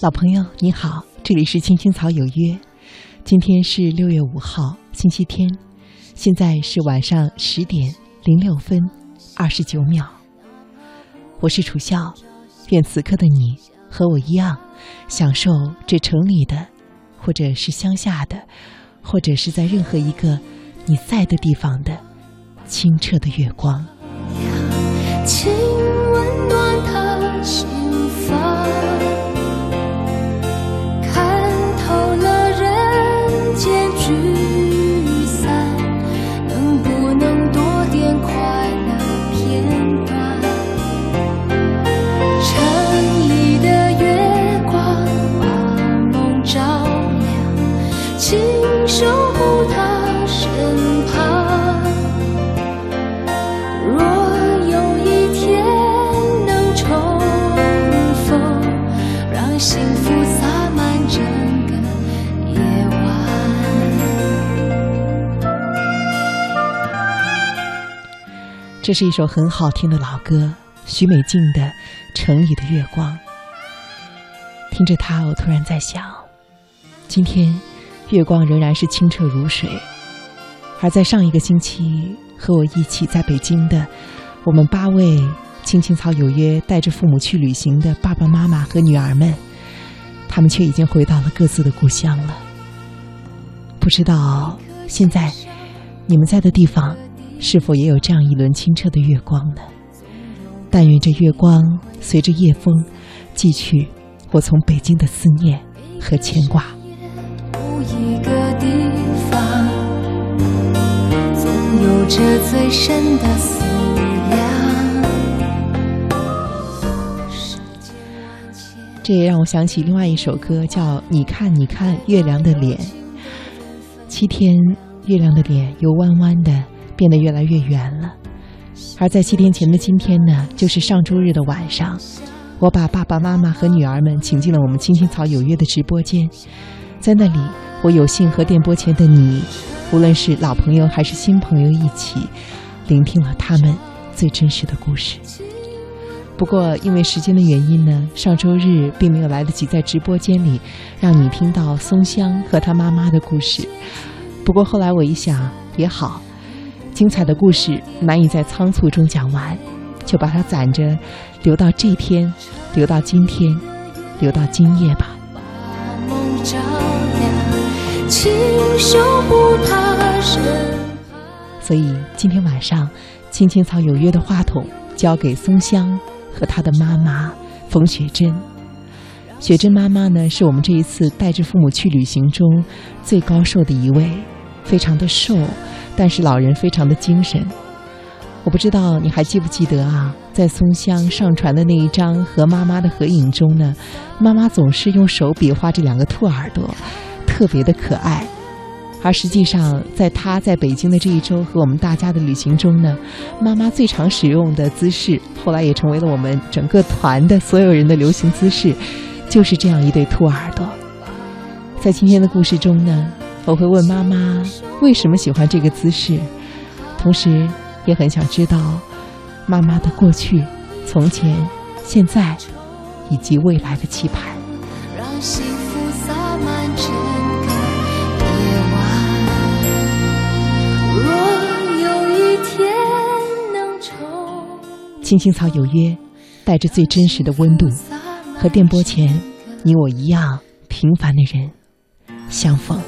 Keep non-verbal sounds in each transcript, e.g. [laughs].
老朋友，你好！这里是《青青草有约》，今天是六月五号星期天，现在是晚上十点零六分二十九秒。我是楚笑，愿此刻的你和我一样，享受这城里的，或者是乡下的，或者是在任何一个你在的地方的清澈的月光。请温暖他这是一首很好听的老歌，许美静的《城里的月光》。听着它，我突然在想，今天月光仍然是清澈如水，而在上一个星期和我一起在北京的我们八位“青青草有约”带着父母去旅行的爸爸妈妈和女儿们，他们却已经回到了各自的故乡了。不知道现在你们在的地方。是否也有这样一轮清澈的月光呢？但愿这月光随着夜风，寄去我从北京的思念和牵挂。这也让我想起另外一首歌，叫《你看，你看月亮的脸》。七天，月亮的脸又弯弯的。变得越来越圆了。而在七天前的今天呢，就是上周日的晚上，我把爸爸妈妈和女儿们请进了我们青青草有约的直播间，在那里，我有幸和电波前的你，无论是老朋友还是新朋友一起，聆听了他们最真实的故事。不过因为时间的原因呢，上周日并没有来得及在直播间里让你听到松香和他妈妈的故事。不过后来我一想，也好。精彩的故事难以在仓促中讲完，就把它攒着，留到这天，留到今天，留到今夜吧。所以今天晚上，《青青草有约》的话筒交给松香和她的妈妈冯雪珍。雪珍妈妈呢，是我们这一次带着父母去旅行中最高寿的一位。非常的瘦，但是老人非常的精神。我不知道你还记不记得啊，在松香上传的那一张和妈妈的合影中呢，妈妈总是用手比划这两个兔耳朵，特别的可爱。而实际上，在她在北京的这一周和我们大家的旅行中呢，妈妈最常使用的姿势，后来也成为了我们整个团的所有人的流行姿势，就是这样一对兔耳朵。在今天的故事中呢。我会问妈妈为什么喜欢这个姿势，同时也很想知道妈妈的过去、从前、现在以及未来的期盼。青青草有约，带着最真实的温度，和电波前你我一样平凡的人相逢。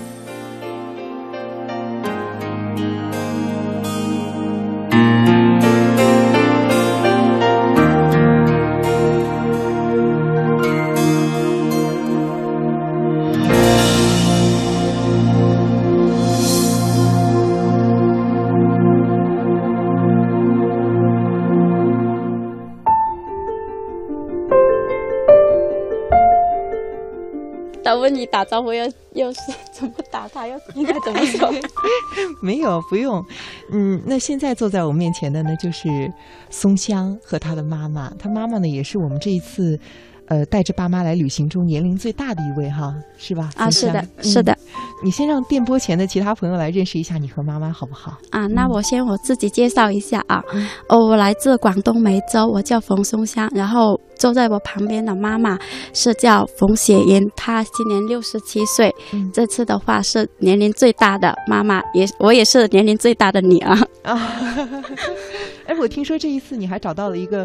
打招呼要要是怎么打？他要应该怎么说？[laughs] 没有不用，嗯，那现在坐在我面前的呢，就是松香和他的妈妈。他妈妈呢，也是我们这一次。呃，带着爸妈来旅行中年龄最大的一位哈，是吧？啊，是的，是的。你先让电波前的其他朋友来认识一下你和妈妈好不好？啊，那我先我自己介绍一下啊，哦，我来自广东梅州，我叫冯松香。然后坐在我旁边的妈妈是叫冯雪英，她今年六十七岁，这次的话是年龄最大的妈妈，也我也是年龄最大的女儿。啊 [laughs] 哎，我听说这一次你还找到了一个。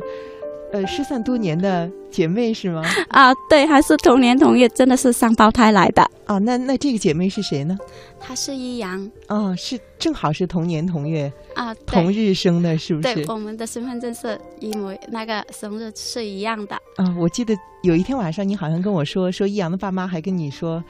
呃，失散多年的姐妹是吗？[laughs] 啊，对，还是同年同月，真的是双胞胎来的。啊，那那这个姐妹是谁呢？她是易阳。啊，是正好是同年同月啊，同日生的是不是？对，我们的身份证是一模，那个生日是一样的。啊，我记得有一天晚上，你好像跟我说，说易阳的爸妈还跟你说。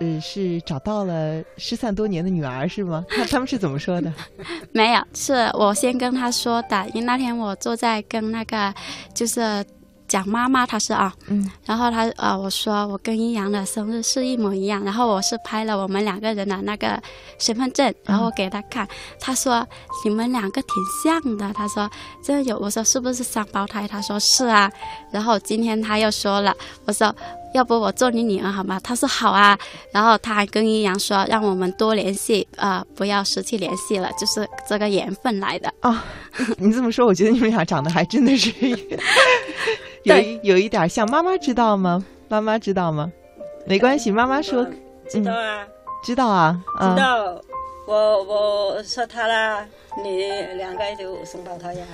嗯，是找到了失散多年的女儿是吗？[laughs] 他他们是怎么说的？[laughs] 没有，是我先跟他说的，因为那天我坐在跟那个就是蒋妈妈，她是啊，嗯，然后她呃我说我跟阴阳的生日是一模一样，然后我是拍了我们两个人的那个身份证，然后我给他看，他说你们两个挺像的，他说这有，我说是不是双胞胎？他说是啊，然后今天他又说了，我说。要不我做你女儿好吗？他说好啊，然后他还跟阴阳说，让我们多联系啊，不要失去联系了，就是这个缘分来的啊。[laughs] 你这么说，我觉得你们俩长得还真的是有 [laughs] 有一点像。妈妈知道吗？妈妈知道吗？没关系，妈妈说知道啊，知道啊，知道。我我说他啦，你两个就送到他呀，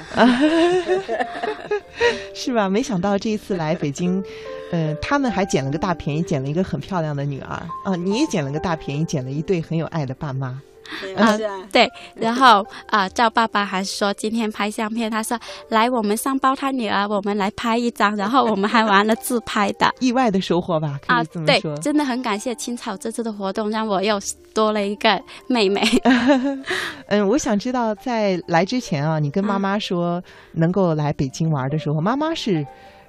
[laughs] 是吧？没想到这一次来北京。嗯，他们还捡了个大便宜，捡了一个很漂亮的女儿啊！你也捡了个大便宜，捡了一对很有爱的爸妈。啊，对，然后啊，赵爸爸还说今天拍相片，他说来，我们三胞胎女儿，我们来拍一张，然后我们还玩了自拍的，意外的收获吧？啊，对，真的很感谢青草这次的活动，让我又多了一个妹妹。[laughs] 嗯，我想知道在来之前啊，你跟妈妈说能够来北京玩的时候，妈妈是。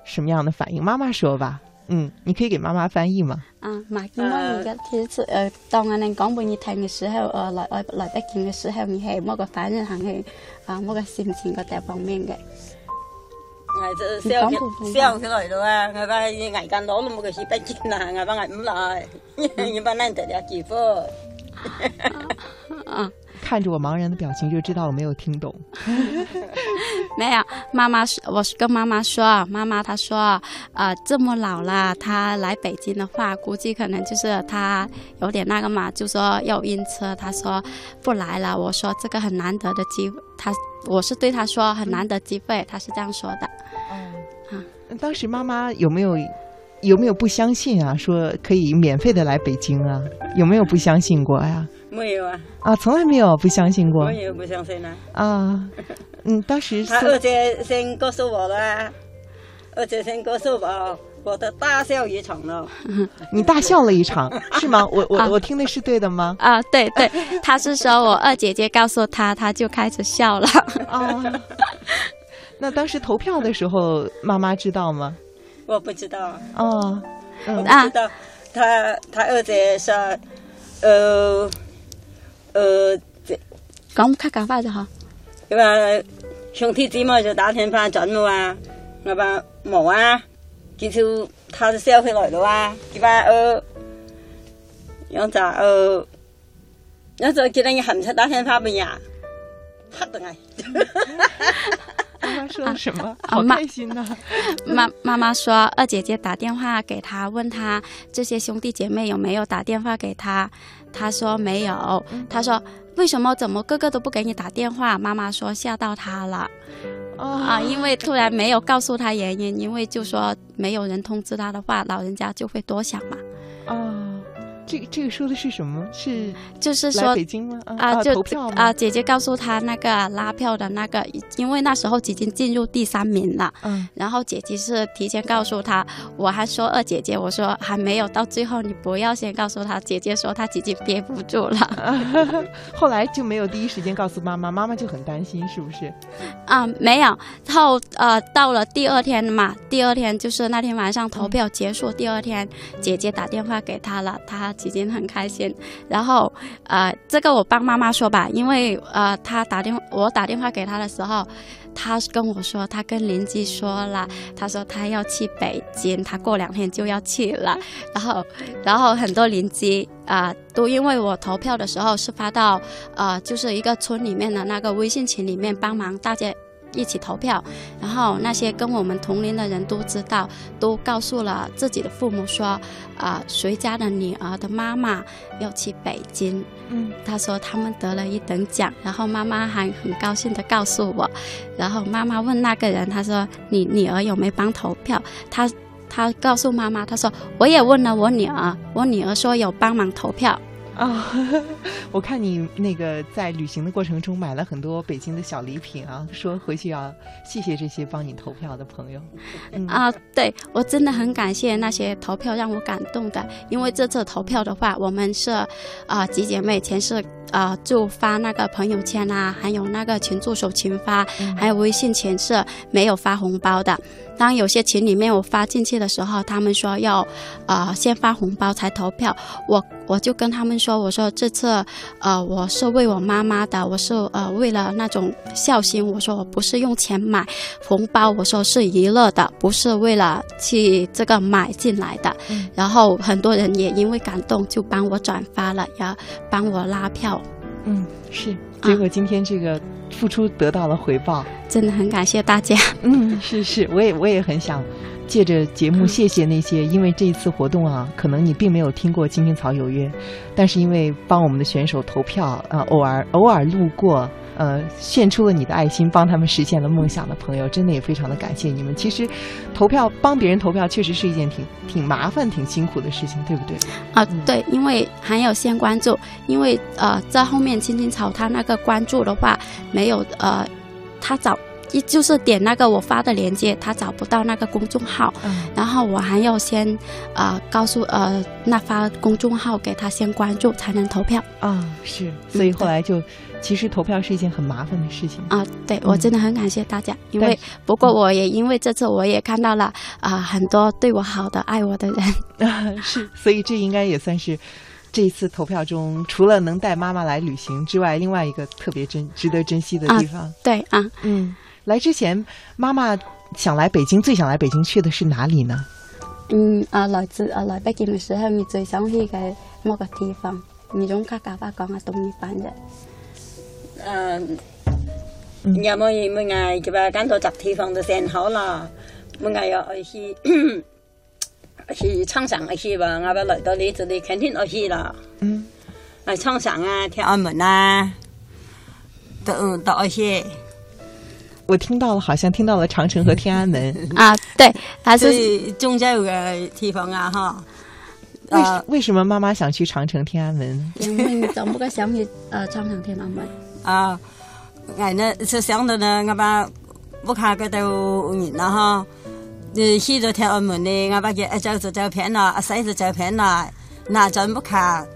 什么样的反应？妈妈说吧，嗯，你可以给妈妈翻译吗？啊，妈妈，你个第一次，呃，当我能讲给你听的时候，呃，来，来，来得听的时候，你系某个反应，还是啊，某个心情个大方面个？哎，就笑，笑起来的话，阿爸，人家老都某个喜得啦，阿爸，阿唔来，你把恁在了欺负，啊。看着我茫然的表情，就知道我没有听懂。[laughs] 没有，妈妈，我是跟妈妈说，妈妈她说，呃，这么老了，她来北京的话，估计可能就是她有点那个嘛，就说要晕车，她说不来了。我说这个很难得的机，她我是对她说很难得机会，她是这样说的。嗯，啊，当时妈妈有没有有没有不相信啊？说可以免费的来北京啊？有没有不相信过呀？没有啊啊，从来没有不相信过，我也不相信啊啊，嗯，当时他 [laughs] 二姐先告诉我了，二姐先告诉我，我的大笑一场了。[laughs] 你大笑了一场是吗？我我 [laughs] 我听的是对的吗？啊，对对，他是说我二姐姐告诉他，他就开始笑了。哦，那当时投票的时候，妈妈知道吗？我不知道哦我知啊，他他二姐说，呃。呃，这没开过发就好。对吧？兄弟姐妹就打电话转的啊，我把冇啊，给就他的小费来了啊，佮吧？呃，两扎呃，两扎，佮等你很少打电话不呀？哈的哎，哈 [laughs] 他说什么？好开心呢！[laughs] 妈妈妈说，二姐姐打电话给他，问他这些兄弟姐妹有没有打电话给他。他说没有。他说为什么？怎么个个都不给你打电话？妈妈说吓到他了。啊，因为突然没有告诉他原因，因为就说没有人通知他的话，老人家就会多想嘛。哦。这个、这个说的是什么？是就是说北京吗？啊，就啊！姐姐告诉他那个拉票的那个，因为那时候已经进入第三名了。嗯，然后姐姐是提前告诉他，我还说二姐姐，我说还没有到最后，你不要先告诉他。姐姐说她姐姐憋不住了。[laughs] 后来就没有第一时间告诉妈妈，妈妈就很担心，是不是？啊，没有。后呃，到了第二天嘛，第二天就是那天晚上投票结束，第二天姐姐打电话给他了，他。姐姐很开心，然后，呃，这个我帮妈妈说吧，因为呃，她打电我打电话给他的时候，他跟我说，他跟邻居说了，他说他要去北京，他过两天就要去了，然后，然后很多邻居啊，都因为我投票的时候是发到，呃，就是一个村里面的那个微信群里面帮忙大家。一起投票，然后那些跟我们同龄的人都知道，都告诉了自己的父母说，啊，谁家的女儿的妈妈要去北京，嗯，他说他们得了一等奖，然后妈妈还很高兴的告诉我，然后妈妈问那个人，他说你女儿有没帮投票？他他告诉妈妈，他说我也问了我女儿，我女儿说有帮忙投票。啊，[laughs] 我看你那个在旅行的过程中买了很多北京的小礼品啊，说回去要谢谢这些帮你投票的朋友。啊，对我真的很感谢那些投票让我感动的，因为这次投票的话，我们是啊几姐妹，前世。啊，就发那个朋友圈啊，还有那个群助手群发，还有微信群是没有发红包的。当有些群里面我发进去的时候，他们说要，啊，先发红包才投票。我我就跟他们说，我说这次，呃，我是为我妈妈的，我是呃为了那种孝心。我说我不是用钱买红包，我说是娱乐的，不是为了去这个买进来的。然后很多人也因为感动就帮我转发了，然后帮我拉票。嗯，是。结果今天这个付出得到了回报，真的很感谢大家。嗯，是是，我也我也很想借着节目谢谢那些，因为这一次活动啊，可能你并没有听过《青青草有约》，但是因为帮我们的选手投票啊，偶尔偶尔路过。呃，献出了你的爱心，帮他们实现了梦想的朋友，真的也非常的感谢你们。其实，投票帮别人投票，确实是一件挺挺麻烦、挺辛苦的事情，对不对？啊，对，因为还要先关注，因为呃，在后面青青草他那个关注的话，没有呃，他找一就是点那个我发的链接，他找不到那个公众号，然后我还要先呃告诉呃那发公众号给他先关注，才能投票。啊，是，所以后来就。其实投票是一件很麻烦的事情啊！对我真的很感谢大家，因为不过我也因为这次我也看到了啊很多对我好的爱我的人啊 [laughs] 是，所以这应该也算是这一次投票中除了能带妈妈来旅行之外，另外一个特别珍值得珍惜的地方。对啊，嗯，来之前妈妈想来北京，最想来北京去的是哪里呢？嗯啊，来自啊来北京的时候，你最想去的某个地方？你用客家话讲啊，东面边啫。嗯，要么没挨，是吧？赶到个地方都先好了，没挨要一些，一些长一些吧。我们 [coughs] 来到你这里，肯定一些了。嗯，来唱上啊，天安门啊，都都一些。我听到了，好像听到了长城和天安门。[laughs] 啊，对，还是间有个地方啊，哈。为为什么妈妈想去长城、天安门？因为总不能想起呃长城、天安门。啊！哎，那想头呢？我把不看个都热了哈！你去到天安门呢？俺把这，照着照照片啦，晒着照片了，那真不看，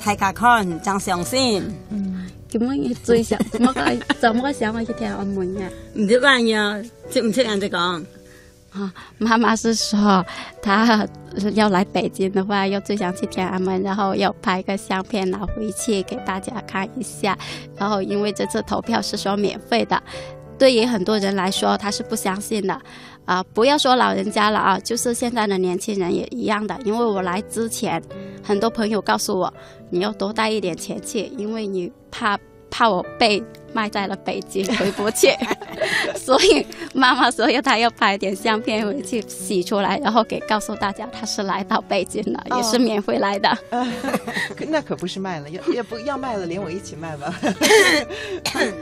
太卡看，真相心。嗯，怎 [laughs] 么也追上怎么个怎么想我去天安门呀？唔知关于，不知俺家讲。啊，妈妈是说，她要来北京的话，又最想去天安门，然后要拍个相片拿回去给大家看一下。然后，因为这次投票是说免费的，对于很多人来说，他是不相信的。啊，不要说老人家了啊，就是现在的年轻人也一样的。因为我来之前，很多朋友告诉我，你要多带一点钱去，因为你怕怕我被卖在了北京，回不去，[laughs] 所以妈妈说要她要拍点相片回去洗出来，然后给告诉大家她是来到北京了，也是免费来的。[laughs] 那可不是卖了，要也不要卖了，连我一起卖吧。[laughs]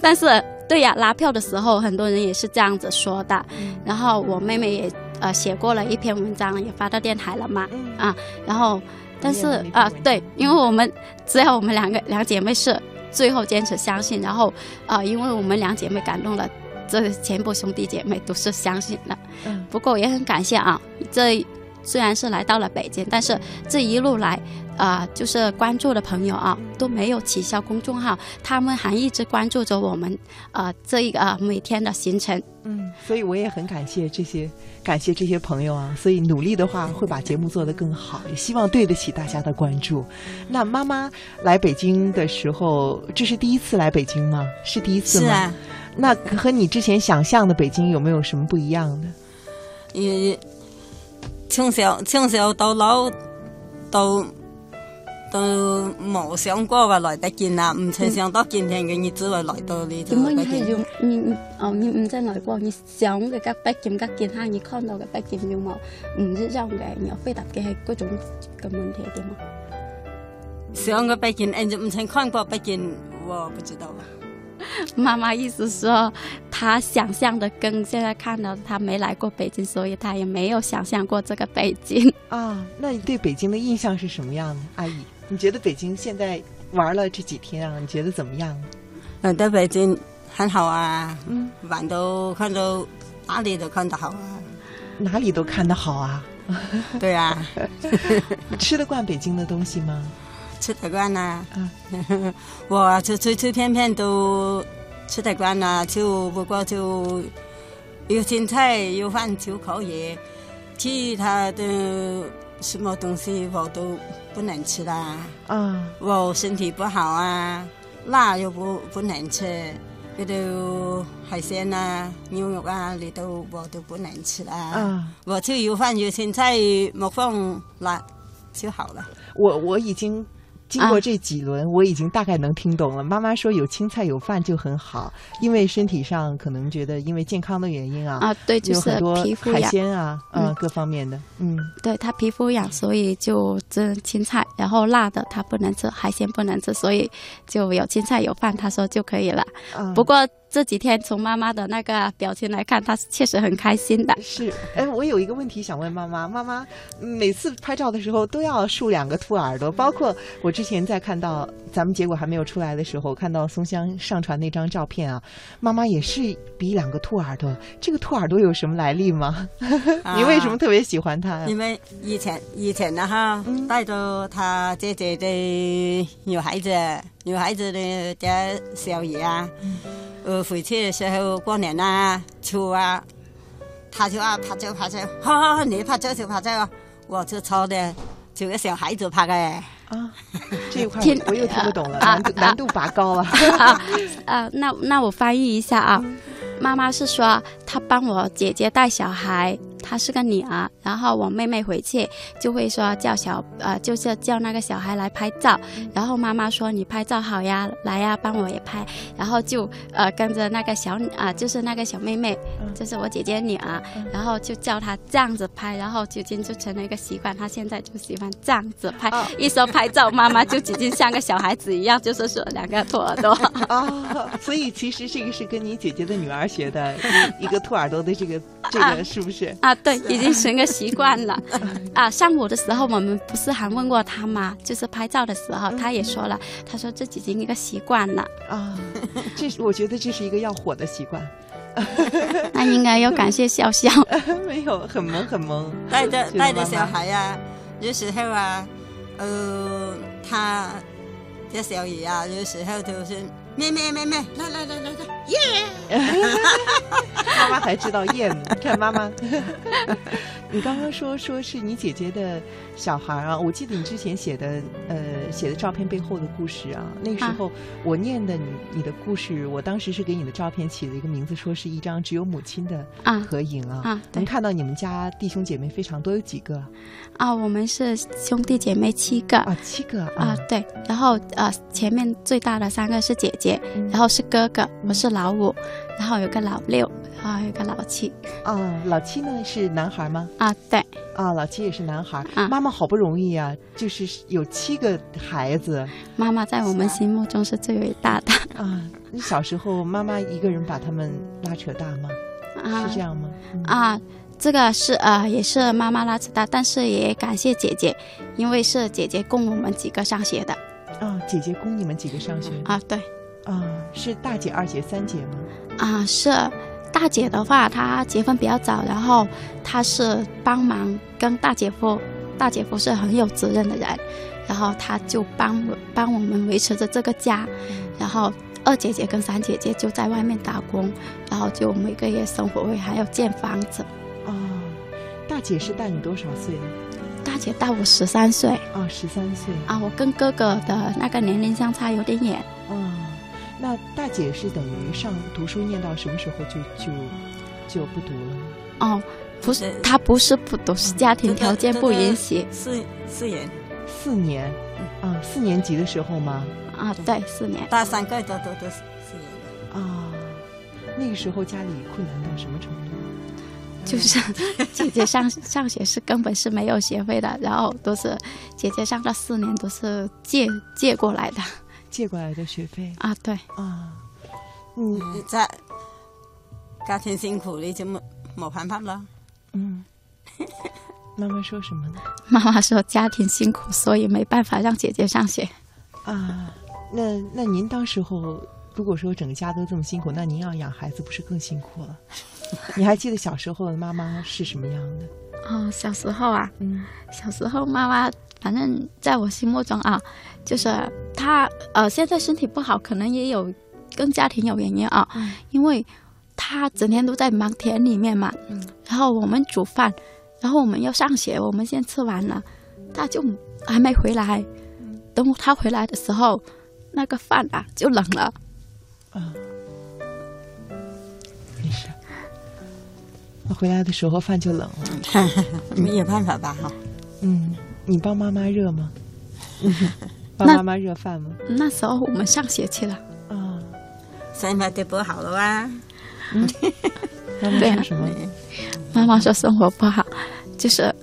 但是，对呀，拉票的时候很多人也是这样子说的。然后我妹妹也呃写过了一篇文章，也发到电台了嘛。啊，然后但是啊，对，因为我们只有我们两个两姐妹是。最后坚持相信，然后，啊，因为我们两姐妹感动了，这全部兄弟姐妹都是相信了。不过也很感谢啊，这虽然是来到了北京，但是这一路来。啊，就是关注的朋友啊，都没有取消公众号，他们还一直关注着我们啊，这一个每天的行程。嗯，所以我也很感谢这些，感谢这些朋友啊。所以努力的话，会把节目做得更好，也希望对得起大家的关注。那妈妈来北京的时候，这是第一次来北京吗？是第一次吗？是啊。那和你之前想象的北京有没有什么不一样的？也从小从小到老，都。都冇想过会来得见啊！唔曾想到今天嘅日子会来到呢。头。咁么样就你哦？你唔曾来过？你想嘅个北京个见，下，你看到嘅北京有冇唔一样嘅？你要回答嘅系各种嘅问题，对嘛？想嘅北京，你就唔曾看过北京，我不知道啊。妈妈意思说，她想象的跟现在看到，她没来过北京，所以她也没有想象过这个北京啊。那你对北京的印象是什么样的，阿姨？你觉得北京现在玩了这几天啊？你觉得怎么样？嗯，到北京很好啊，嗯，玩都看都哪里都看得好啊，哪里都看得好啊。对啊，[laughs] 吃得惯北京的东西吗？吃得惯啊，嗯，[laughs] 我吃吃吃片片都吃得惯啊，就不过就有青菜有饭就可以，其他的什么东西我都。不能吃啦，嗯，我身体不好啊，辣又不不能吃，这都海鲜啊、牛肉啊，你都我都不能吃啦。啊，我就有饭有青菜，没放辣就好了。我我已经。经过这几轮，我已经大概能听懂了。妈妈说有青菜有饭就很好，因为身体上可能觉得因为健康的原因啊，啊对，就是皮肤鲜啊，嗯，各方面的，嗯，对他皮肤痒，所以就吃青菜，然后辣的他不能吃，海鲜不能吃，所以就有青菜有饭，他说就可以了。不过。这几天从妈妈的那个表情来看，她确实很开心的。是，哎，我有一个问题想问妈妈。妈妈每次拍照的时候都要竖两个兔耳朵，包括我之前在看到咱们结果还没有出来的时候，看到松香上传那张照片啊，妈妈也是比两个兔耳朵。这个兔耳朵有什么来历吗？[laughs] 你为什么特别喜欢它？因为以前以前呢哈，带着他姐姐的女孩子，女孩子的家小姨啊，嗯。回去的时候过年啊，秋啊，他就啊，他就他就，哈，你怕这就怕这，我就抄的，几个小孩子怕的。啊，这一块我又听不懂了，难度难度拔高了。啊，那那我翻译一下啊，妈妈是说她帮我姐姐带小孩。她是个女儿，然后我妹妹回去就会说叫小呃，就是叫那个小孩来拍照，然后妈妈说你拍照好呀，来呀，帮我也拍，然后就呃跟着那个小啊，就是那个小妹妹，就是我姐姐女儿，然后就叫她这样子拍，然后就今就成了一个习惯，她现在就喜欢这样子拍，一说拍照，妈妈就直接像个小孩子一样，就是说两个兔耳朵，啊，[laughs] 所以其实这个是跟你姐姐的女儿学的，一个兔耳朵的这个这个是不是啊？对，已经成个习惯了 [laughs] 啊！上午的时候，我们不是还问过他吗？就是拍照的时候，他也说了，他说这已经一个习惯了啊。这我觉得这是一个要火的习惯，[laughs] 那应该要感谢笑笑。[laughs] 没有，很萌很萌，带着带着小孩啊，有时候啊，呃，他这小雨啊，有时候就是妹妹妹妹，来来来来来，耶！妈妈还知道“厌”，[laughs] 看妈妈。[laughs] 你刚刚说说是你姐姐的小孩啊？我记得你之前写的，呃，写的照片背后的故事啊。那时候我念的你你的故事，我当时是给你的照片起了一个名字，说是一张只有母亲的合影啊。啊。能看到你们家弟兄姐妹非常多，有几个？啊，我们是兄弟姐妹七个。啊，七个啊。啊，对。然后啊，前面最大的三个是姐姐，然后是哥哥，我是老五。然后有个老六，啊，有个老七。啊，老七呢是男孩吗？啊，对。啊，老七也是男孩。妈妈好不容易啊，就是有七个孩子。妈妈在我们心目中是最伟大的。啊，你小时候妈妈一个人把他们拉扯大吗？啊，是这样吗？啊，这个是呃，也是妈妈拉扯大，但是也感谢姐姐，因为是姐姐供我们几个上学的。啊，姐姐供你们几个上学。啊，对。啊，是大姐、二姐、三姐吗？啊，是大姐的话，她结婚比较早，然后她是帮忙跟大姐夫，大姐夫是很有责任的人，然后他就帮我帮我们维持着这个家，然后二姐姐跟三姐姐就在外面打工，然后就每个月生活费还要建房子。哦，大姐是大你多少岁？大姐大我十三岁。啊，十三岁啊！我跟哥哥的那个年龄相差有点远。啊。那大姐是等于上读书念到什么时候就就就不读了？哦，不是，她不是不读，是家庭条件不允许，四四年。四年？啊，四年级的时候吗？啊，对，四年。大三个的都都四年。啊，那个时候家里困难到什么程度？就是 [laughs] 姐姐上上学是根本是没有学费的，然后都是姐姐上了四年都是借借过来的。借过来的学费啊，对啊，你在家庭辛苦了，就没没办法了。嗯，妈妈说什么呢？妈妈说家庭辛苦，所以没办法让姐姐上学。啊，那那您当时候如果说整个家都这么辛苦，那您要养孩子不是更辛苦了？[laughs] 你还记得小时候的妈妈是什么样的？啊，小时候啊，嗯，小时候妈妈反正在我心目中啊。就是他呃，现在身体不好，可能也有跟家庭有原因啊。因为他整天都在忙田里面嘛，然后我们煮饭，然后我们要上学，我们先吃完了，他就还没回来。等他回来的时候，那个饭啊就冷了。嗯，没事。他回来的时候饭就冷了，[laughs] 没有办法吧？哈。嗯，你帮妈妈热吗？[laughs] 帮妈妈热饭吗？那时候我们上学去了啊，生活就不好了哇。[laughs] 妈妈说什么？妈妈说生活不好，就是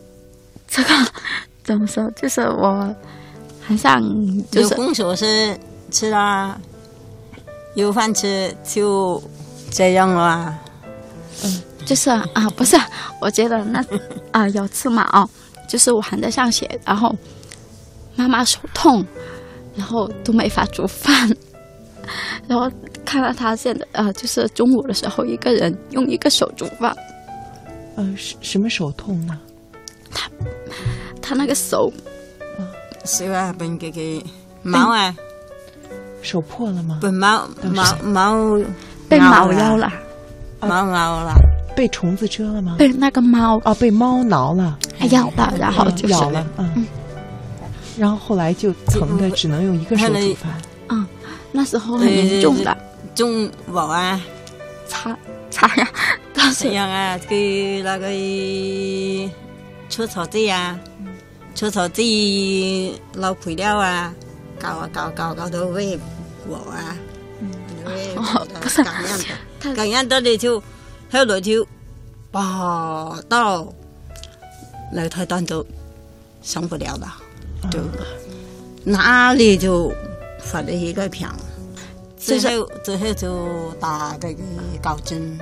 这个怎么说？就是我很像就是有作是吃啦，有饭吃就这样了。嗯，就是啊，不是，我觉得那 [laughs] 啊有次嘛啊，就是我还在上学，然后。妈妈手痛，然后都没法煮饭，[laughs] 然后看到他现在呃，就是中午的时候一个人用一个手煮饭。嗯，什什么手痛呢？他他那个手，手啊，被给给毛啊，手破了吗？被毛毛毛被猫咬了，毛猫了，被虫子蛰了吗？被那个猫哦，被猫挠了，咬了，然后就是了，嗯。然后后来就疼的只能用一个手做饭。嗯，那时候很重的，中保安擦 [laughs] 擦呀，怎么样啊？给那个除草剂啊，除草剂捞肥料啊，搞啊搞搞搞到胃饿啊。嗯。哦，[laughs] 不是。干样的，干样都你就后来就跑到个梯段都上不了了。就哪里就发了一个病，最后最后就打那个高针，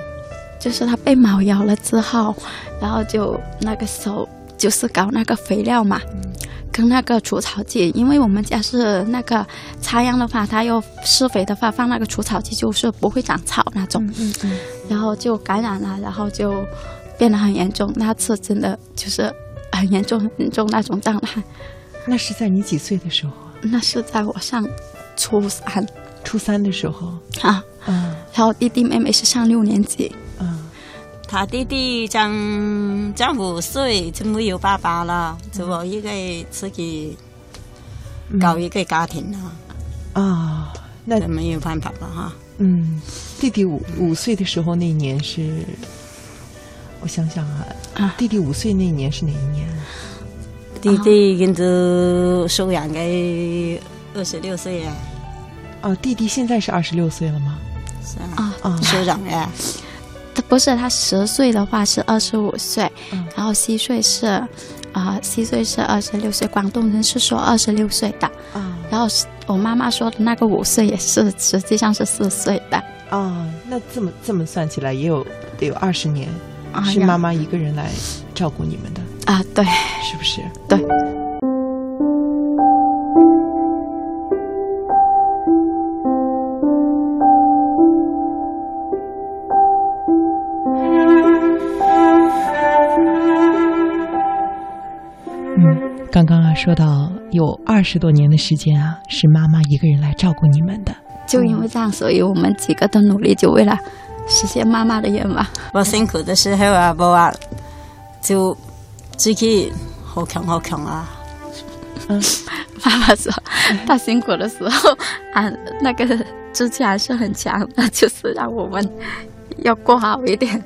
就是他被猫咬了之后，然后就那个时候就是搞那个肥料嘛，跟那个除草剂，因为我们家是那个插秧的话，它要施肥的话放那个除草剂就是不会长草那种，嗯嗯。然后就感染了，然后就变得很严重，那次真的就是很严重很严重那种状态。那是在你几岁的时候？那是在我上初三，初三的时候啊，嗯，然后弟弟妹妹是上六年级，嗯，他弟弟将将五岁就没有爸爸了，就我一个自己搞一个家庭了，啊，那没有办法了哈，嗯，弟弟五五岁的时候那年是，我想想啊，弟弟五岁那年是哪一年？弟弟跟着收养的二十六岁啊。哦，弟弟现在是二十六岁了吗？是啊，啊，收养哎，他不是他十岁的话是二十五岁，然后七岁是啊，七岁是二十六岁。广东人是说二十六岁的，啊、然后我妈妈说的那个五岁也是实际上是四岁的。啊，那这么这么算起来也有得有二十年，是妈妈一个人来照顾你们的。啊，对，是不是？对。嗯，刚刚啊，说到有二十多年的时间啊，是妈妈一个人来照顾你们的。就因为这样，所以我们几个的努力就为了实现妈妈的愿望。我辛苦的时候啊，不啊，就。好强，好强啊！嗯，爸爸说他辛苦的时候，啊，那个志气还是很强的，就是让我们要过好一点。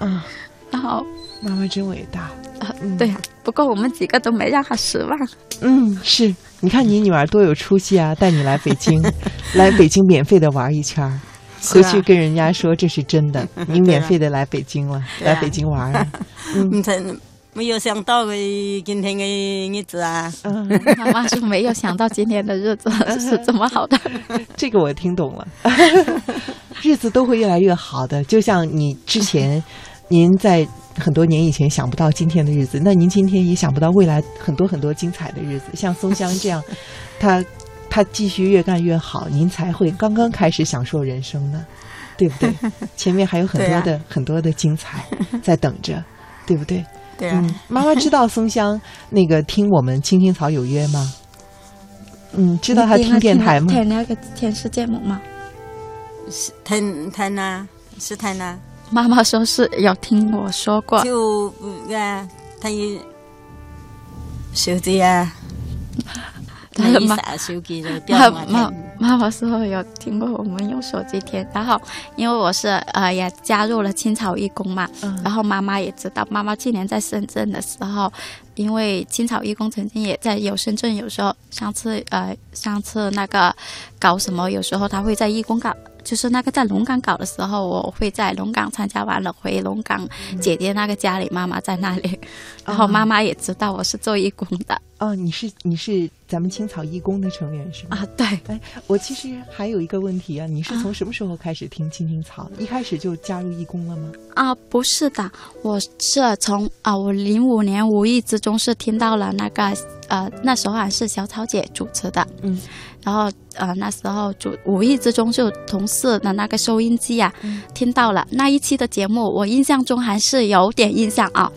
嗯，然后妈妈真伟大。啊，对呀。不过我们几个都没让他失望。嗯，是。你看你女儿多有出息啊！[laughs] 带你来北京，[laughs] 来北京免费的玩一圈儿，回去跟人家说这是真的，[laughs] 你免费的来北京了，来北京玩了。你才。没有想到的今天的日子啊，嗯，妈妈说没有想到今天的日子 [laughs] 是这么好的。[laughs] 这个我听懂了，[laughs] 日子都会越来越好的。就像你之前，您在很多年以前想不到今天的日子，那您今天也想不到未来很多很多精彩的日子。像松香这样，他他继续越干越好，您才会刚刚开始享受人生呢，对不对？前面还有很多的很多的精彩在等着，对不对？嗯，妈妈知道松香那个听我们《青青草有约》吗？[laughs] 嗯，知道他听电台吗？听那个《电视节目》吗？是听听啊，是听啊。妈妈说是有听我说过，就啊，他手机啊，他妈妈手机就比较慢。妈妈说有听过我们用手机填，然后因为我是呃也加入了青草义工嘛，然后妈妈也知道，妈妈去年在深圳的时候，因为青草义工曾经也在有深圳，有时候上次呃上次那个搞什么，有时候他会在义工搞就是那个在龙岗搞的时候，我会在龙岗参加完了，回龙岗姐姐那个家里，妈妈在那里，然后妈妈也知道我是做义工的。哦，你是你是咱们青草义工的成员是吗？啊，对。哎，我其实还有一个问题啊，你是从什么时候开始听青青草？一开始就加入义工了吗？啊，不是的，我是从啊，我零五年无意之中是听到了那个呃，那时候还是小草姐主持的，嗯。然后，呃，那时候就无意之中就同事的那个收音机啊，听到了那一期的节目，我印象中还是有点印象啊。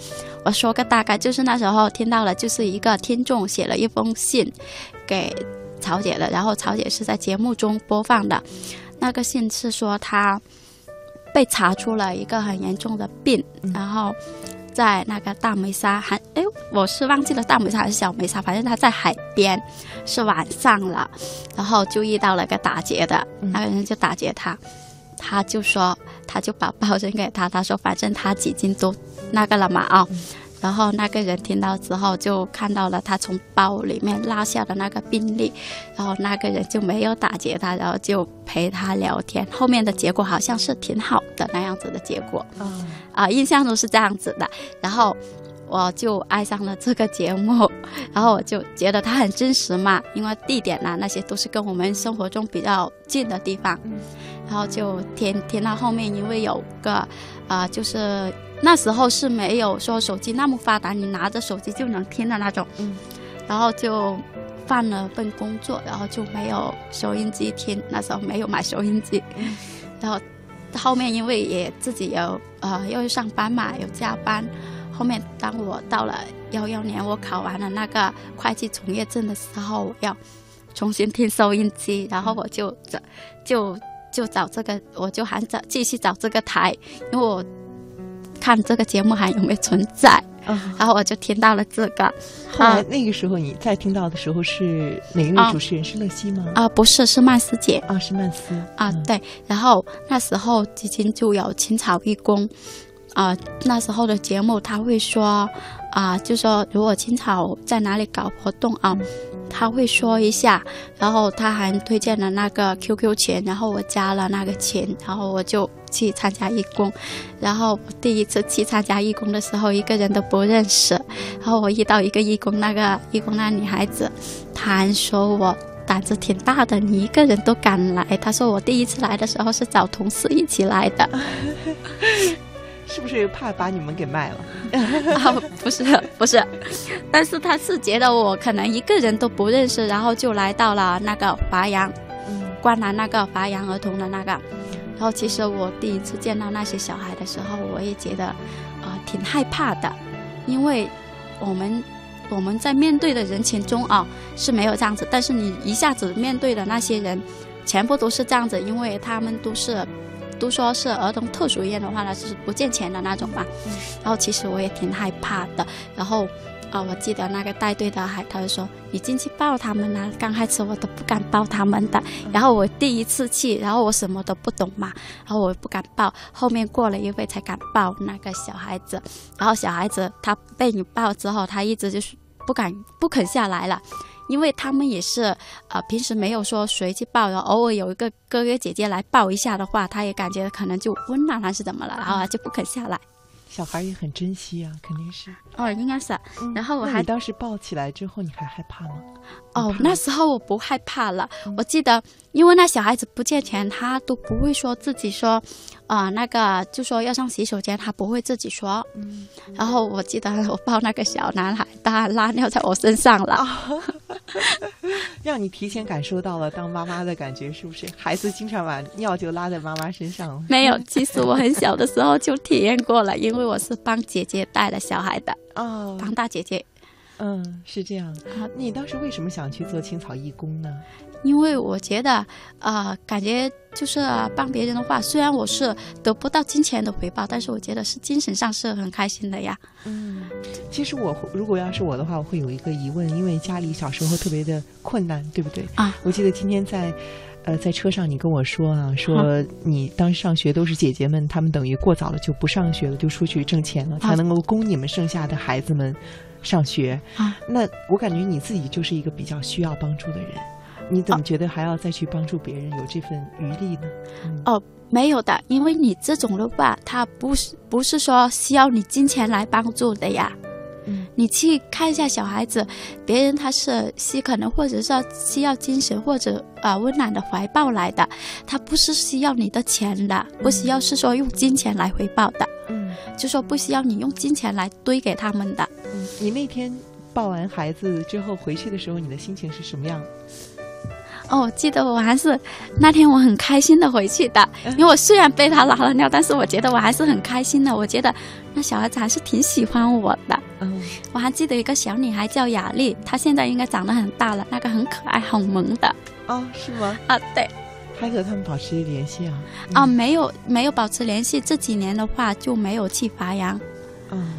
我说个大概，就是那时候听到了，就是一个听众写了一封信，给曹姐的，然后曹姐是在节目中播放的，那个信是说她被查出了一个很严重的病，然后。在那个大梅沙还哎，我是忘记了大梅沙还是小梅沙，反正他在海边，是晚上了，然后就遇到了个打劫的，那个人就打劫他，他就说他就把包扔给他，他说反正他几斤都那个了嘛啊。然后那个人听到之后，就看到了他从包里面落下的那个病例，然后那个人就没有打劫他，然后就陪他聊天。后面的结果好像是挺好的那样子的结果，啊，印象中是这样子的。然后我就爱上了这个节目，然后我就觉得它很真实嘛，因为地点呐那些都是跟我们生活中比较近的地方。然后就听听到后面，因为有个，啊，就是那时候是没有说手机那么发达，你拿着手机就能听的那种。嗯。然后就，换了份工作，然后就没有收音机听。那时候没有买收音机。然后，后面因为也自己有，呃，又上班嘛，有加班。后面当我到了幺幺年，我考完了那个会计从业证的时候，我要重新听收音机，然后我就就。就找这个，我就还找继续找这个台，因为我看这个节目还有没有存在，然后我就听到了这个。后来那个时候你再听到的时候是哪个女主持人？是乐西吗？啊，不是，是曼斯姐。啊，是曼斯。啊，对。然后那时候基金就有青草义工。啊，那时候的节目他会说，啊，就说如果青草在哪里搞活动啊，他会说一下，然后他还推荐了那个 QQ 群，然后我加了那个群，然后我就去参加义工，然后第一次去参加义工的时候，一个人都不认识，然后我遇到一个义工，那个义工那女孩子，她还说我胆子挺大的，你一个人都敢来，她说我第一次来的时候是找同事一起来的。[laughs] 是不是怕把你们给卖了？[laughs] 啊，不是不是，但是他是觉得我可能一个人都不认识，然后就来到了那个华阳，关南那个华阳儿童的那个。然后其实我第一次见到那些小孩的时候，我也觉得呃挺害怕的，因为我们我们在面对的人群中啊是没有这样子，但是你一下子面对的那些人全部都是这样子，因为他们都是。都说是儿童特殊医院的话呢，就是不见钱的那种嘛。然后其实我也挺害怕的。然后，啊，我记得那个带队的还他就说：“你进去抱他们呐。”刚开始我都不敢抱他们的。然后我第一次去，然后我什么都不懂嘛，然后我不敢抱。后面过了一会才敢抱那个小孩子。然后小孩子他被你抱之后，他一直就是不敢不肯下来了。因为他们也是，呃，平时没有说谁去抱后偶尔有一个哥哥姐姐来抱一下的话，他也感觉可能就温暖还是怎么了，然后就不肯下来。小孩也很珍惜啊，肯定是。哦，应该是。然后我还你当时抱起来之后，你还害怕吗？哦，那时候我不害怕了。我记得，因为那小孩子不借钱，他都不会说自己说，呃，那个就说要上洗手间，他不会自己说。然后我记得我抱那个小男孩，他拉尿在我身上了。[laughs] 让你提前感受到了当妈妈的感觉，是不是？孩子经常把尿就拉在妈妈身上没有，其实我很小的时候就体验过了，因为我是帮姐姐带了小孩的。哦，帮大姐姐。嗯，是这样。好，你当时为什么想去做青草义工呢？因为我觉得，啊，感觉就是帮别人的话，虽然我是得不到金钱的回报，但是我觉得是精神上是很开心的呀。嗯，其实我如果要是我的话，我会有一个疑问，因为家里小时候特别的困难，对不对啊？我记得今天在，呃，在车上你跟我说啊，说你当时上学都是姐姐们，她们等于过早了就不上学了，就出去挣钱了，才能够供你们剩下的孩子们上学啊。那我感觉你自己就是一个比较需要帮助的人。你怎么觉得还要再去帮助别人有这份余力呢？哦，没有的，因为你这种的话，他不是不是说需要你金钱来帮助的呀。嗯，你去看一下小孩子，别人他是需可能或者是需要精神或者啊温暖的怀抱来的，他不是需要你的钱的，不需要是说用金钱来回报的。嗯，就说不需要你用金钱来堆给他们的。嗯，你那天抱完孩子之后回去的时候，你的心情是什么样？哦，记得我还是那天我很开心的回去的，因为我虽然被他拉了尿，但是我觉得我还是很开心的。我觉得那小孩子还是挺喜欢我的。嗯，我还记得一个小女孩叫雅丽，她现在应该长得很大了，那个很可爱、很萌的。哦，是吗？啊，对，还和他们保持联系啊？啊，没有，没有保持联系。这几年的话就没有去发扬。嗯，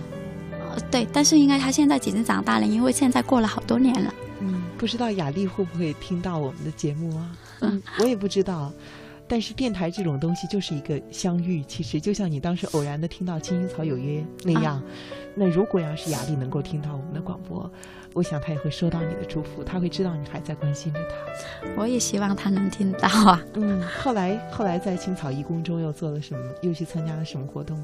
对，但是应该他现在已经长大了，因为现在过了好多年了。不知道雅丽会不会听到我们的节目啊？嗯，[laughs] 我也不知道。但是电台这种东西就是一个相遇，其实就像你当时偶然的听到《青青草有约》那样。那如果要是雅丽能够听到我们的广播，我想她也会收到你的祝福，她会知道你还在关心着她。我也希望她能听到啊。嗯，后来后来在青草义工中又做了什么？又去参加了什么活动？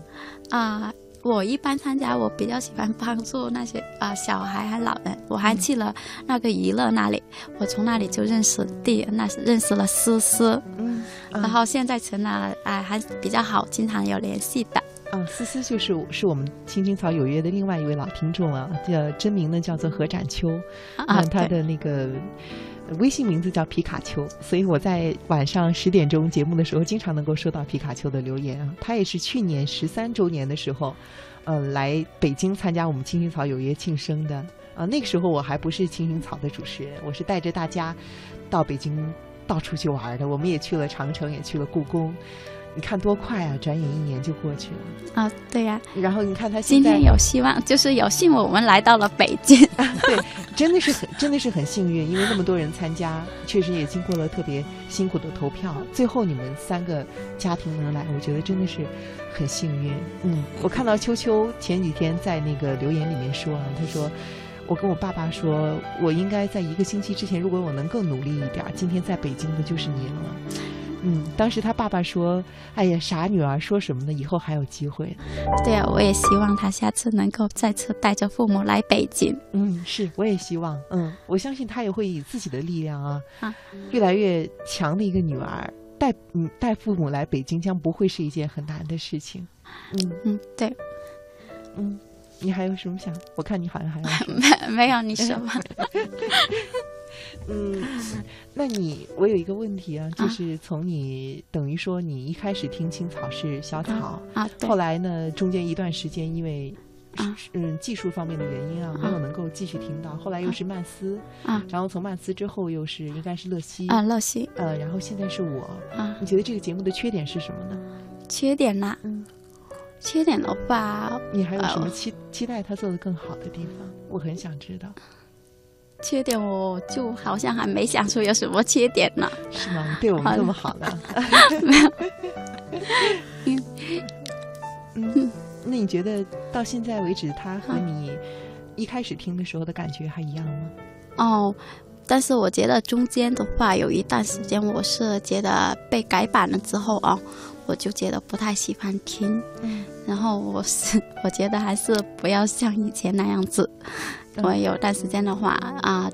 啊。我一般参加，我比较喜欢帮助那些 [laughs] 啊小孩还老人，我还去了那个娱乐那里，我从那里就认识第那是认识了思思，嗯，然后现在成了哎还比较好，经常有联系的。啊，思思就是是我们青青草有约的另外一位老听众啊，叫真名呢叫做何展秋，啊，他的那个。微信名字叫皮卡丘，所以我在晚上十点钟节目的时候，经常能够收到皮卡丘的留言啊。他也是去年十三周年的时候，呃，来北京参加我们《青青草有约》庆生的啊。那个时候我还不是《青青草》的主持人，我是带着大家到北京到处去玩的。我们也去了长城，也去了故宫。你看多快啊！转眼一年就过去了啊，对呀。然后你看他现在今天有希望，就是有幸我们来到了北京。[laughs] 对，真的是很真的是很幸运，因为那么多人参加，确实也经过了特别辛苦的投票，最后你们三个家庭能来，我觉得真的是很幸运。嗯，我看到秋秋前几天在那个留言里面说啊，他说我跟我爸爸说，我应该在一个星期之前，如果我能更努力一点，今天在北京的就是你了。嗯，当时他爸爸说：“哎呀，傻女儿，说什么呢？以后还有机会。”对啊，我也希望他下次能够再次带着父母来北京。嗯，是，我也希望。嗯，我相信他也会以自己的力量啊，啊，越来越强的一个女儿，带嗯带父母来北京，将不会是一件很难的事情。嗯嗯，对，嗯，你还有什么想？我看你好像还……没没有你什么？[laughs] [laughs] 嗯，[laughs] 那你我有一个问题啊，就是从你等于说你一开始听青草是小草，啊，后来呢中间一段时间因为，嗯技术方面的原因啊没有能够继续听到，后来又是曼斯，啊，然后从曼斯之后又是应该是乐西啊乐西呃然后现在是我啊，你觉得这个节目的缺点是什么呢？缺点呢？嗯，缺点的话，你还有什么期期待他做的更好的地方？我很想知道。缺点我就好像还没想出有什么缺点呢。是吗？对我们这么好的。没 [laughs] 有。嗯，那你觉得到现在为止，他和你一开始听的时候的感觉还一样吗？哦，但是我觉得中间的话有一段时间，我是觉得被改版了之后啊，我就觉得不太喜欢听。嗯。然后我，是 [laughs] 我觉得还是不要像以前那样子。我有段时间的话啊，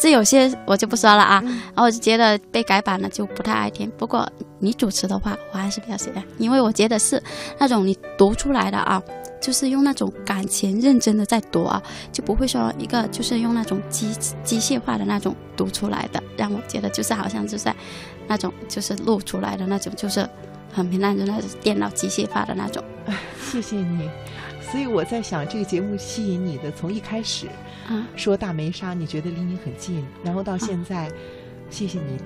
这有些我就不说了啊，然后我就觉得被改版了就不太爱听。不过你主持的话，我还是比较喜欢，因为我觉得是那种你读出来的啊，就是用那种感情认真的在读啊，就不会说一个就是用那种机机械化的那种读出来的，让我觉得就是好像就在那种就是录出来的那种，就是很平淡的那种电脑机械化的那种。谢谢你。所以我在想，这个节目吸引你的，从一开始，啊，说大梅沙，你觉得离你很近，然后到现在，谢谢你，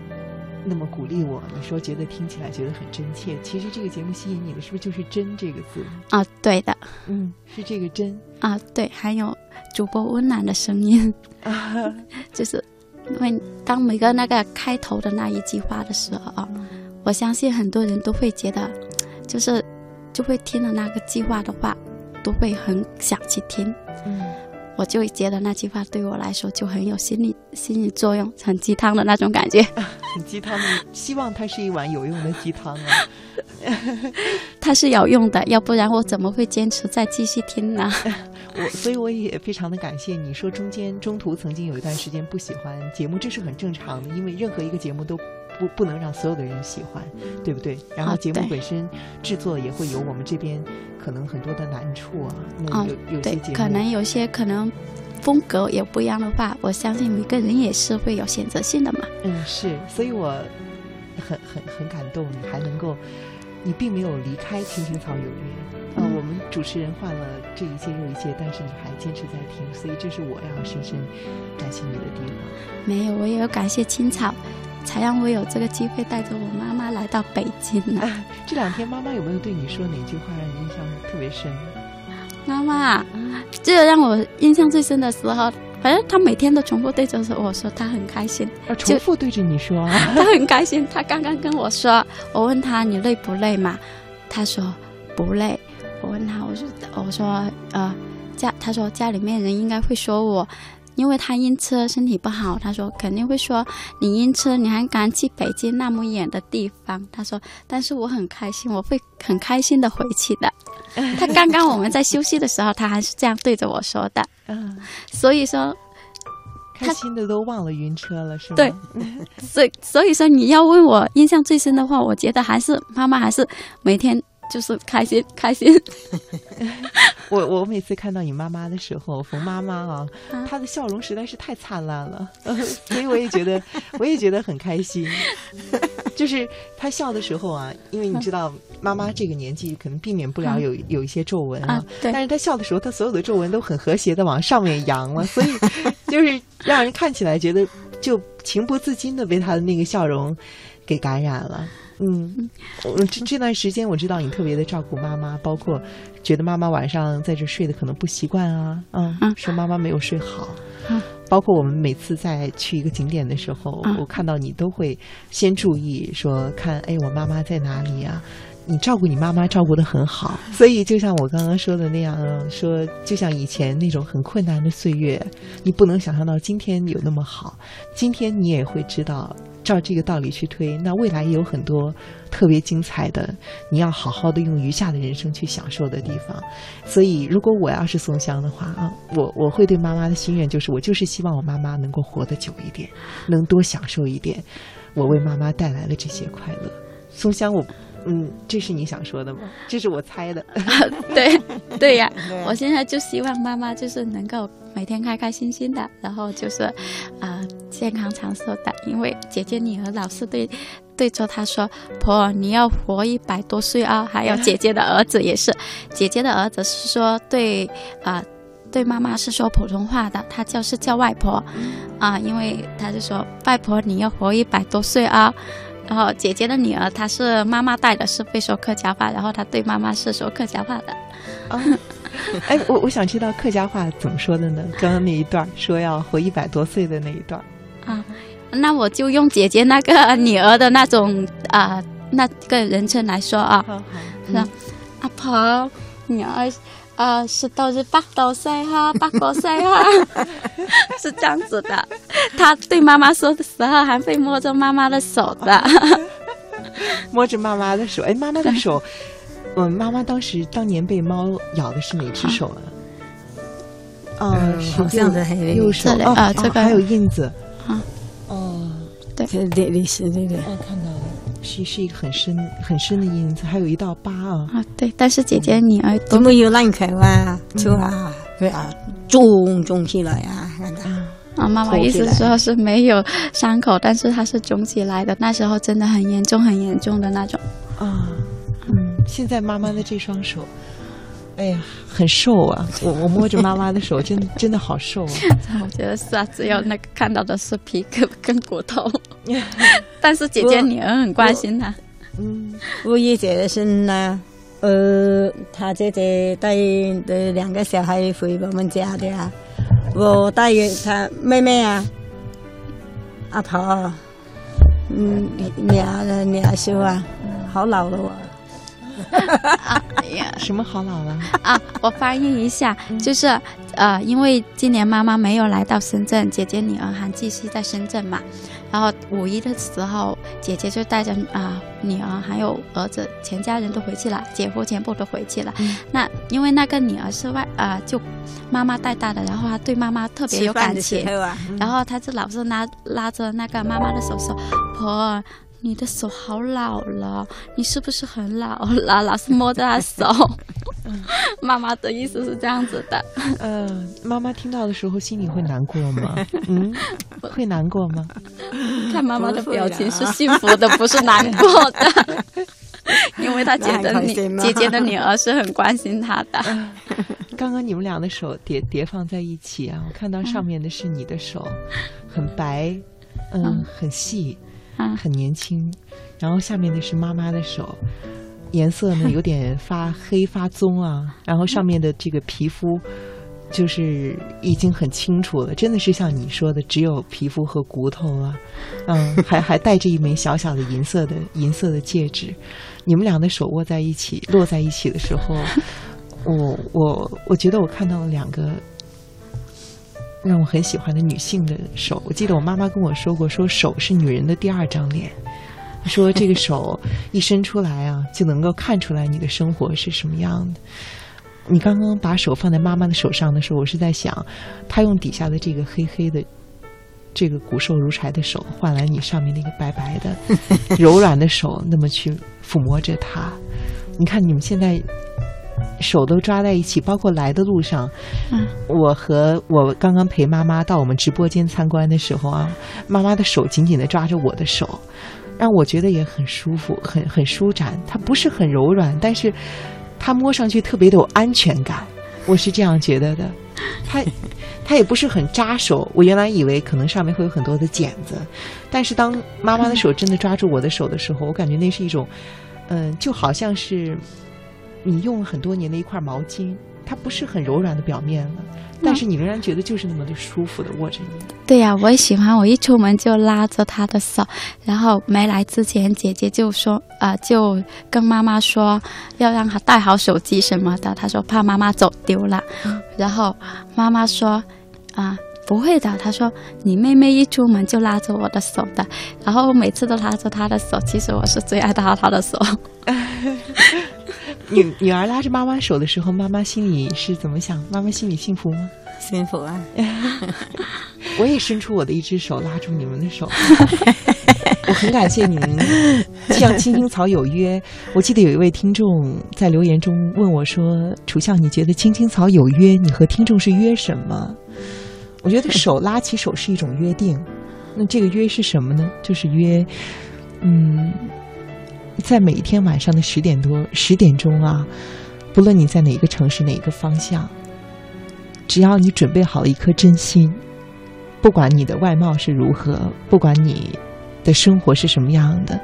那么鼓励我，你说觉得听起来觉得很真切。其实这个节目吸引你的，是不是就是“真”这个字？啊，对的，嗯，是这个“真”啊，对，还有主播温暖的声音啊，[laughs] 就是因为当每个那个开头的那一句话的时候啊，我相信很多人都会觉得，就是就会听了那个计划的话。都会很想去听，嗯，我就觉得那句话对我来说就很有心理心理作用，很鸡汤的那种感觉。很鸡汤，希望它是一碗有用的鸡汤啊！它 [laughs] 是有用的，要不然我怎么会坚持再继续听呢？[laughs] 我所以我也非常的感谢你说中间中途曾经有一段时间不喜欢节目，这是很正常的，因为任何一个节目都。不，不能让所有的人喜欢，对不对？然后节目本身制作也会有我们这边可能很多的难处啊。有对，可能有些可能风格也不一样的话，我相信每个人也是会有选择性的嘛。嗯，是，所以我很很很感动，你还能够，你并没有离开《青青草有约》嗯、我们主持人换了这一届又一届，但是你还坚持在听，所以这是我要深深感谢你的地方。没有，我也要感谢青草。才让我有这个机会带着我妈妈来到北京呢。这两天妈妈有没有对你说哪句话让你印象特别深？妈妈，个让我印象最深的时候，反正她每天都重复对着我说，她说她很开心。啊，重复对着你说。[laughs] 她很开心。她刚刚跟我说，我问她你累不累嘛？她说不累。我问她，我说我说呃家，她说家里面人应该会说我。因为他晕车，身体不好，他说肯定会说你晕车，你还敢去北京那么远的地方？他说，但是我很开心，我会很开心的回去的。[laughs] 他刚刚我们在休息的时候，他还是这样对着我说的。[laughs] 嗯，所以说，开心的都忘了晕车了，是吗？对，所以所以说你要问我印象最深的话，我觉得还是妈妈还是每天。就是开心 [laughs] 开心，[laughs] 我我每次看到你妈妈的时候，冯妈妈啊，她的笑容实在是太灿烂了，[laughs] 所以我也觉得我也觉得很开心，就是她笑的时候啊，因为你知道妈妈这个年纪可能避免不了有有一些皱纹啊，但是她笑的时候，她所有的皱纹都很和谐的往上面扬了，所以就是让人看起来觉得就情不自禁的被她的那个笑容给感染了。嗯，这这段时间我知道你特别的照顾妈妈，包括觉得妈妈晚上在这睡的可能不习惯啊，嗯，说妈妈没有睡好，包括我们每次在去一个景点的时候，我看到你都会先注意说看，哎，我妈妈在哪里啊？你照顾你妈妈照顾的很好，所以就像我刚刚说的那样，说就像以前那种很困难的岁月，你不能想象到今天有那么好。今天你也会知道，照这个道理去推，那未来有很多特别精彩的，你要好好的用余下的人生去享受的地方。所以，如果我要是宋香的话啊，我我会对妈妈的心愿就是，我就是希望我妈妈能够活得久一点，能多享受一点。我为妈妈带来了这些快乐，松香我。嗯，这是你想说的吗？[laughs] 这是我猜的，[laughs] 对，对呀，[laughs] 我现在就希望妈妈就是能够每天开开心心的，然后就是，啊，健康长寿的。因为姐姐你和老师对，对着他说，婆你要活一百多岁啊。还有姐姐的儿子也是，姐姐的儿子是说对，啊，对妈妈是说普通话的，他叫是叫外婆，啊，因为他就说外婆你要活一百多岁啊。然后姐姐的女儿，她是妈妈带的，是会说客家话，然后她对妈妈是说客家话的。啊，[laughs] 哎，我我想知道客家话怎么说的呢？刚刚那一段说要活一百多岁的那一段。啊，那我就用姐姐那个女儿的那种啊那个人称来说啊，说阿婆，女儿。啊，石头是八多岁哈，[laughs] 八多岁哈，[laughs] 是这样子的。他对妈妈说的时候，还会摸着妈妈的手的，[laughs] 摸着妈妈的手。哎，妈妈的手，嗯，妈妈当时当年被猫咬的是哪只手啊？哦，是这样的，右手啊，这个还有印子啊，哦，对对对，是这个，看到了。是是一个很深很深的印子，还有一道疤啊！啊，对，但是姐姐你啊都没有烂开哇，就啊，对啊，肿肿起来呀！啊，妈妈意思说是没有伤口，但是它是肿起来的，那时候真的很严重，很严重的那种啊。嗯，现在妈妈的这双手。哎呀，很瘦啊！我我摸着妈妈的手，[laughs] 真真的好瘦啊！我觉得是啊，只要那个看到的是皮跟跟骨头。[laughs] 但是姐姐女儿很关心她。嗯，五一节生呢，呃，他姐姐带的两个小孩回我们家的啊。我带他妹妹啊，阿婆，嗯，年你年秀啊，好老了哦。[laughs] 哎呀，什么好老了啊？我翻译一下，就是，呃，因为今年妈妈没有来到深圳，姐姐女儿还继续在深圳嘛。然后五一的时候，姐姐就带着啊女儿还有儿子，全家人都回去了，姐夫全部都回去了。那因为那个女儿是外啊，就妈妈带大的，然后她对妈妈特别有感情，然后她就老是拉拉着那个妈妈的手说：“婆。”你的手好老了，你是不是很老了？老是摸着她手。妈妈的意思是这样子的。呃，妈妈听到的时候心里会难过吗？[laughs] 嗯，会难过吗？看妈妈的表情是幸福的，不是难过的，[laughs] 因为她觉得你姐姐的女儿是很关心她的。[laughs] 刚刚你们俩的手叠叠放在一起啊，我看到上面的是你的手，很白，嗯，很细。很年轻，然后下面的是妈妈的手，颜色呢 [laughs] 有点发黑发棕啊，然后上面的这个皮肤，就是已经很清楚了，真的是像你说的，只有皮肤和骨头啊，嗯，[laughs] 还还戴着一枚小小的银色的银色的戒指，你们俩的手握在一起，落在一起的时候，[laughs] 我我我觉得我看到了两个。让我很喜欢的女性的手，我记得我妈妈跟我说过，说手是女人的第二张脸，说这个手一伸出来啊，就能够看出来你的生活是什么样的。你刚刚把手放在妈妈的手上的时候，我是在想，她用底下的这个黑黑的、这个骨瘦如柴的手换来你上面那个白白的、柔软的手，那么去抚摸着她。你看，你们现在。手都抓在一起，包括来的路上，我和我刚刚陪妈妈到我们直播间参观的时候啊，妈妈的手紧紧地抓着我的手，让我觉得也很舒服，很很舒展。它不是很柔软，但是它摸上去特别的有安全感，我是这样觉得的。它，它也不是很扎手。我原来以为可能上面会有很多的茧子，但是当妈妈的手真的抓住我的手的时候，我感觉那是一种，嗯，就好像是。你用了很多年的一块毛巾，它不是很柔软的表面了，但是你仍然觉得就是那么的舒服的握着你。对呀，我也喜欢。我一出门就拉着他的手，然后没来之前，姐姐就说啊，就跟妈妈说要让他带好手机什么的，她说怕妈妈走丢了。然后妈妈说啊，不会的。她说你妹妹一出门就拉着我的手的，然后每次都拉着她的手。其实我是最爱拉她的手。[laughs] 女 [laughs] 女儿拉着妈妈手的时候，妈妈心里是怎么想？妈妈心里幸福吗？幸福啊！[laughs] 我也伸出我的一只手，拉住你们的手。[laughs] 我很感谢你们。像《青青草有约》，我记得有一位听众在留言中问我说：“楚笑，你觉得《青青草有约》你和听众是约什么？”我觉得手拉起手是一种约定。那这个约是什么呢？就是约，嗯。在每一天晚上的十点多、十点钟啊，不论你在哪个城市、哪个方向，只要你准备好了一颗真心，不管你的外貌是如何，不管你的生活是什么样的，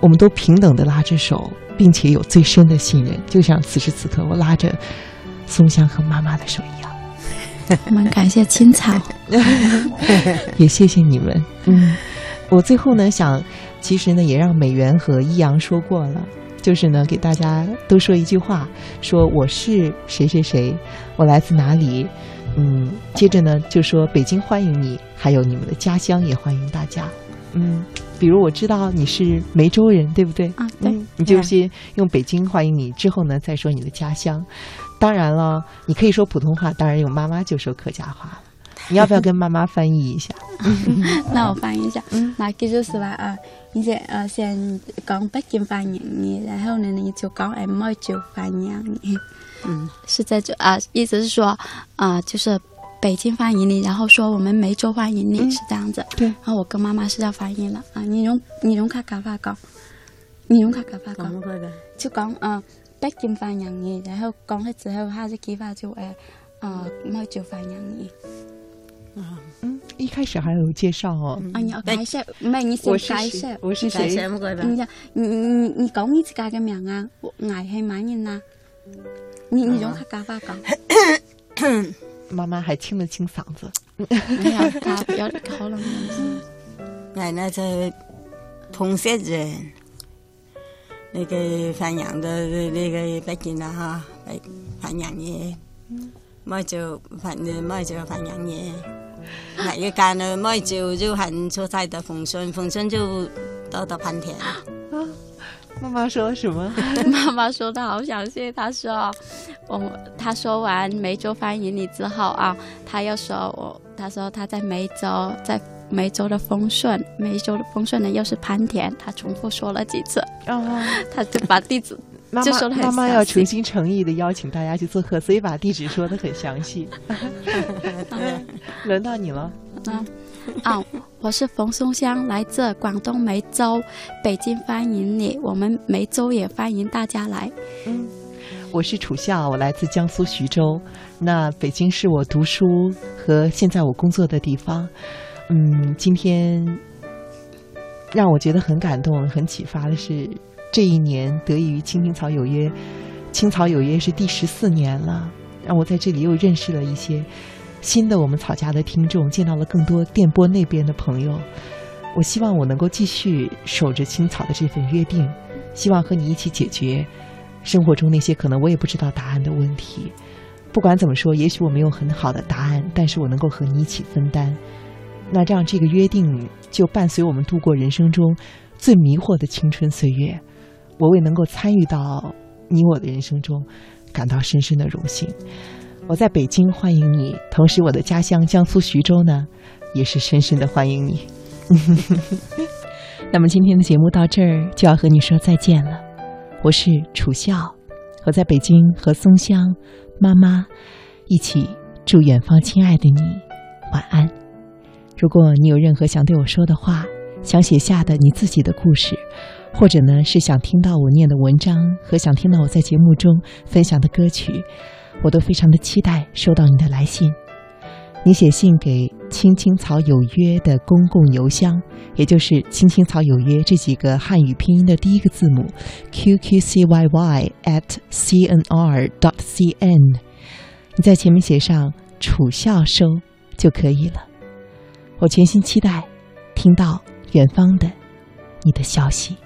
我们都平等的拉着手，并且有最深的信任，就像此时此刻我拉着松香和妈妈的手一样。我们感谢青草，[laughs] 也谢谢你们。嗯，我最后呢想。其实呢，也让美元和易阳说过了，就是呢，给大家都说一句话，说我是谁谁谁，我来自哪里，嗯，接着呢就说北京欢迎你，还有你们的家乡也欢迎大家，嗯，比如我知道你是梅州人，对不对？啊，对，你就先用北京欢迎你，之后呢再说你的家乡，当然了，你可以说普通话，当然用妈妈就说客家话。[laughs] 你要不要跟妈妈翻译一下？[laughs] 那我翻译一下。那这就是吧啊，你先呃先讲北京方言你然后呢你就讲梅州方言的。嗯，是在这啊，意思是说啊，就是北京方言的，然后说我们梅州方言的是这样子。对。然后我跟妈妈是这样翻译了啊，你用你用卡卡话讲，你用卡卡话讲。就讲啊北京方言的，然后讲了之后，他就计划就来啊梅州方言的。嗯，一开始还有介绍哦。啊，你要介绍，没你先介绍，我是谁？你讲，你你你讲你自己个名啊？我艾希马人呐。你你用客家话讲。[coughs] 妈妈还清了清嗓子。不要了，好了。奶奶在同乡人那个繁衍的，那个北京的哈，繁繁衍的，没就繁没就繁衍的。那一干呢，卖酒就很出彩的丰顺，丰顺就到到潘田啊。妈妈说什么？[laughs] 妈妈说的好详细，她说，我她说完梅州欢迎你之后啊，她又说，我她说她在梅州，在梅州的丰顺，梅州的丰顺呢又是潘田，他重复说了几次，他就把地址。妈妈，妈妈要诚心诚意的邀请大家去做客，所以把地址说的很详细。[laughs] 轮到你了。啊，哦，我是冯松香，来自广东梅州。北京欢迎你，我们梅州也欢迎大家来。嗯，我是楚笑，我来自江苏徐州。那北京是我读书和现在我工作的地方。嗯，今天。让我觉得很感动、很启发的是，这一年得益于《青青草有约》，《青草有约》是第十四年了。让我在这里又认识了一些新的我们草家的听众，见到了更多电波那边的朋友。我希望我能够继续守着青草的这份约定，希望和你一起解决生活中那些可能我也不知道答案的问题。不管怎么说，也许我没有很好的答案，但是我能够和你一起分担。那这样，这个约定就伴随我们度过人生中最迷惑的青春岁月。我为能够参与到你我的人生中，感到深深的荣幸。我在北京欢迎你，同时我的家乡江苏徐州呢，也是深深的欢迎你。[laughs] 那么今天的节目到这儿就要和你说再见了。我是楚笑，我在北京和松香妈妈一起祝远方亲爱的你晚安。如果你有任何想对我说的话，想写下的你自己的故事，或者呢是想听到我念的文章和想听到我在节目中分享的歌曲，我都非常的期待收到你的来信。你写信给“青青草有约”的公共邮箱，也就是“青青草有约”这几个汉语拼音的第一个字母 “q q c y y” at c n r dot c n。你在前面写上“楚笑收”就可以了。我全心期待听到远方的你的消息。